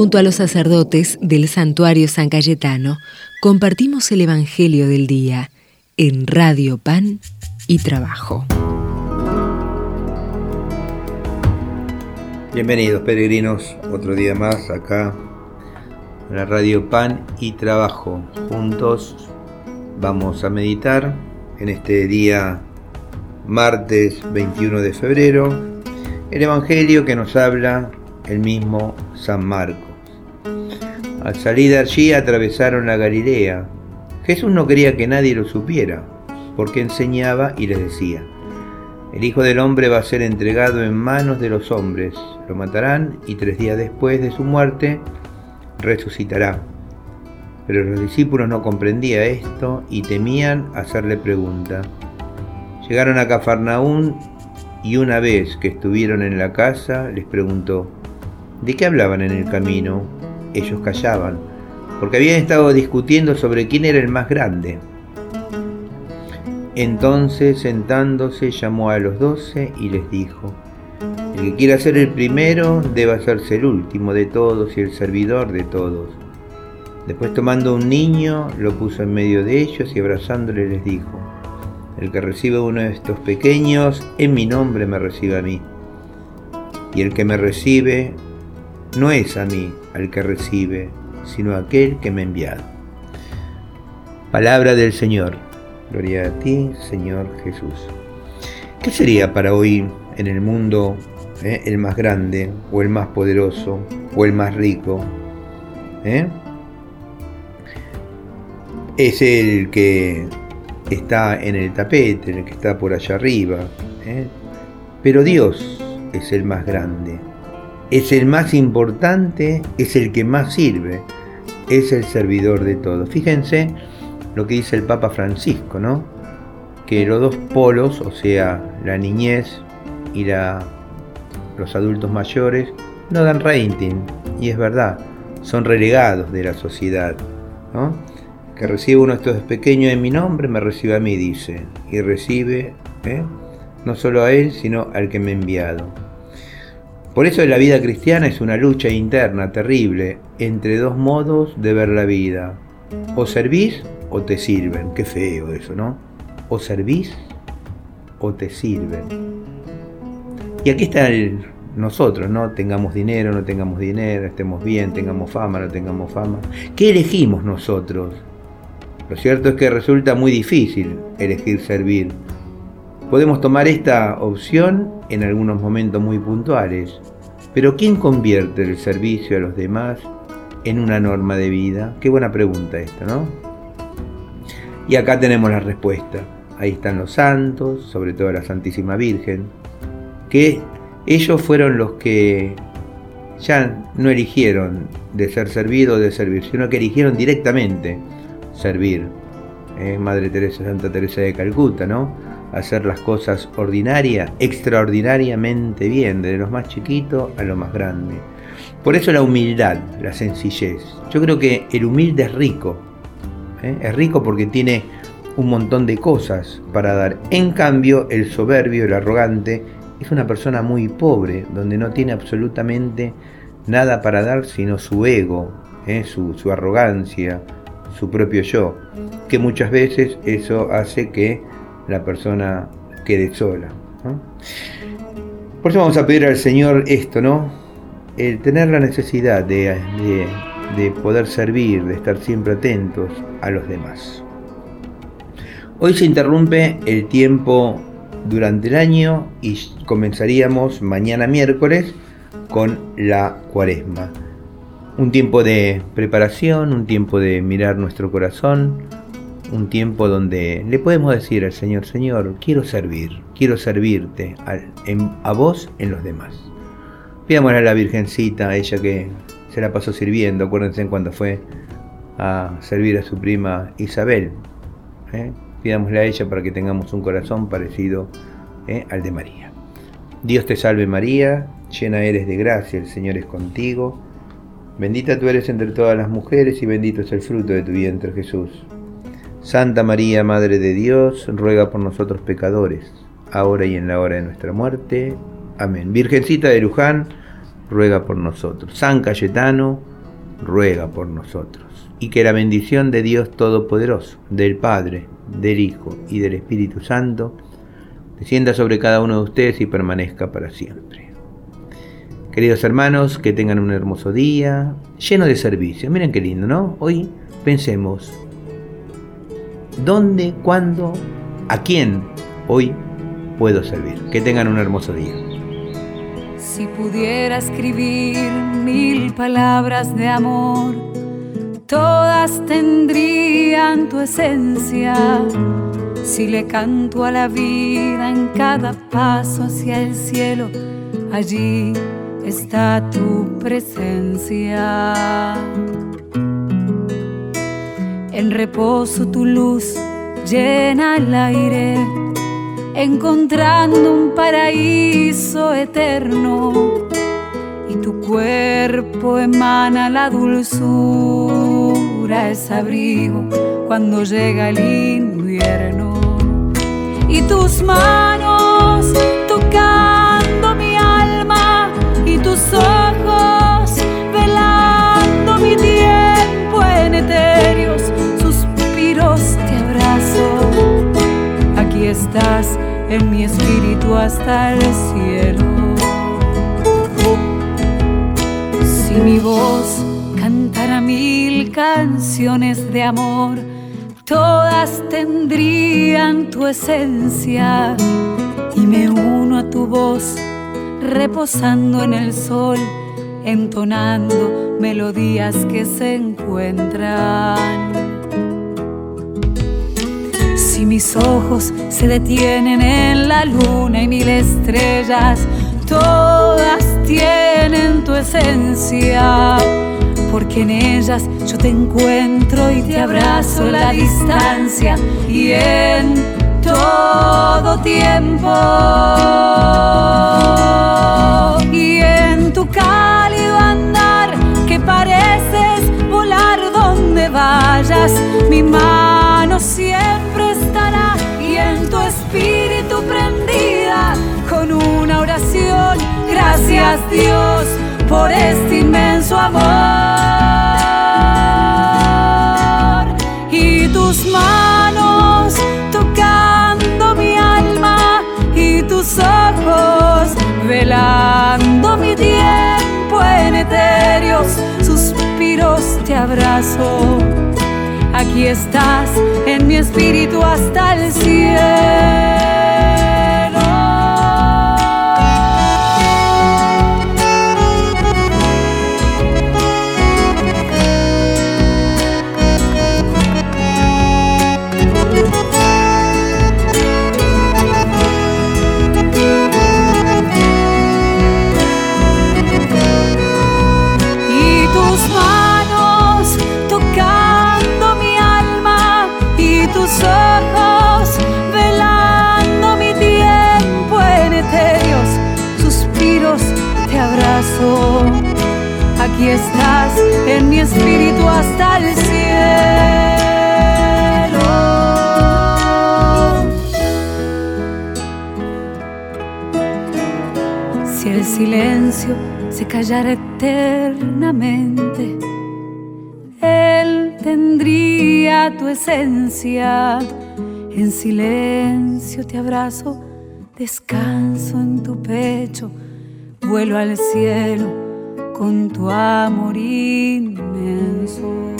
Junto a los sacerdotes del santuario San Cayetano, compartimos el Evangelio del Día en Radio Pan y Trabajo. Bienvenidos peregrinos, otro día más acá en la Radio Pan y Trabajo. Juntos vamos a meditar en este día martes 21 de febrero el Evangelio que nos habla el mismo San Marcos. Al salir de allí atravesaron la Galilea. Jesús no quería que nadie lo supiera, porque enseñaba y les decía, el Hijo del Hombre va a ser entregado en manos de los hombres, lo matarán y tres días después de su muerte resucitará. Pero los discípulos no comprendían esto y temían hacerle pregunta. Llegaron a Cafarnaún y una vez que estuvieron en la casa les preguntó, ¿De qué hablaban en el camino? Ellos callaban, porque habían estado discutiendo sobre quién era el más grande. Entonces, sentándose, llamó a los doce y les dijo, el que quiera ser el primero debe hacerse el último de todos y el servidor de todos. Después tomando un niño, lo puso en medio de ellos y abrazándole les dijo, el que recibe uno de estos pequeños, en mi nombre me recibe a mí. Y el que me recibe, no es a mí al que recibe, sino a aquel que me ha enviado. Palabra del Señor. Gloria a ti, Señor Jesús. ¿Qué sería para hoy en el mundo eh, el más grande o el más poderoso o el más rico? Eh? Es el que está en el tapete, el que está por allá arriba. Eh. Pero Dios es el más grande es el más importante, es el que más sirve, es el servidor de todo. Fíjense lo que dice el Papa Francisco, ¿no? Que los dos polos, o sea, la niñez y los adultos mayores, no dan rating, y es verdad, son relegados de la sociedad. Que recibe uno de estos pequeños en mi nombre, me recibe a mí, dice, y recibe ¿eh? no solo a él, sino al que me ha enviado. Por eso la vida cristiana es una lucha interna terrible entre dos modos de ver la vida. O servís o te sirven. Qué feo eso, ¿no? O servís o te sirven. Y aquí está el, nosotros, ¿no? Tengamos dinero, no tengamos dinero, estemos bien, tengamos fama, no tengamos fama. ¿Qué elegimos nosotros? Lo cierto es que resulta muy difícil elegir servir. Podemos tomar esta opción en algunos momentos muy puntuales, pero ¿quién convierte el servicio a los demás en una norma de vida? Qué buena pregunta esta, ¿no? Y acá tenemos la respuesta. Ahí están los santos, sobre todo la Santísima Virgen, que ellos fueron los que ya no eligieron de ser servido o de servir, sino que eligieron directamente servir. Eh, Madre Teresa, Santa Teresa de Calcuta, ¿no? Hacer las cosas ordinarias, extraordinariamente bien, desde lo más chiquito a lo más grande. Por eso la humildad, la sencillez. Yo creo que el humilde es rico. ¿eh? Es rico porque tiene un montón de cosas para dar. En cambio, el soberbio, el arrogante, es una persona muy pobre, donde no tiene absolutamente nada para dar sino su ego, ¿eh? su, su arrogancia, su propio yo, que muchas veces eso hace que la persona quede sola. Por eso vamos a pedir al Señor esto, ¿no? El tener la necesidad de, de poder servir, de estar siempre atentos a los demás. Hoy se interrumpe el tiempo durante el año y comenzaríamos mañana miércoles con la cuaresma. Un tiempo de preparación, un tiempo de mirar nuestro corazón, un tiempo donde le podemos decir al Señor, Señor, quiero servir, quiero servirte a, vos en los demás. Pidámosle a la Virgencita, ella que se la pasó sirviendo, acuérdense cuando fue a servir a su prima Isabel. ¿eh? Pidámosle a ella para que tengamos un corazón parecido ¿eh? al de María. Dios te salve María, llena eres de gracia, el Señor es contigo. Bendita tú eres entre todas las mujeres y bendito es el fruto de tu vientre Jesús. Santa María, Madre de Dios, ruega por nosotros pecadores, ahora y en la hora de nuestra muerte. Amén. Virgencita de Luján, ruega por nosotros. San Cayetano, ruega por nosotros. Y que la bendición de Dios Todopoderoso, del Padre, del Hijo y del Espíritu Santo, descienda sobre cada uno de ustedes y permanezca para siempre. Queridos hermanos, que tengan un hermoso día, lleno de servicio. Miren qué lindo, ¿no? Hoy pensemos, ¿dónde, cuándo, a quién hoy puedo servir? Que tengan un hermoso día. Si pudiera escribir mil palabras de amor, todas tendrían tu esencia. Si le canto a la vida en cada paso hacia el cielo, allí está tu presencia. En reposo tu luz llena el aire encontrando un paraíso eterno. Y tu cuerpo emana la dulzura, es abrigo cuando llega el invierno. Y tus manos hasta el cielo. Si mi voz cantara mil canciones de amor, todas tendrían tu esencia y me uno a tu voz reposando en el sol, entonando melodías que se encuentran si mis ojos se detienen en la luna y mil estrellas, todas tienen tu esencia. Porque en ellas yo te encuentro y te abrazo la distancia y en todo tiempo. Y en tu cálido andar que pareces volar donde vayas, mi mano siempre Gracias Dios por este inmenso amor. Y tus manos tocando mi alma y tus ojos velando mi tiempo en etéreos suspiros te abrazo aquí estás en mi espíritu hasta el cielo. Aquí estás en mi espíritu hasta el cielo. Si el silencio se callara eternamente, él tendría tu esencia. En silencio te abrazo, descanso en tu pecho vuelo al cielo con tu amor inmenso.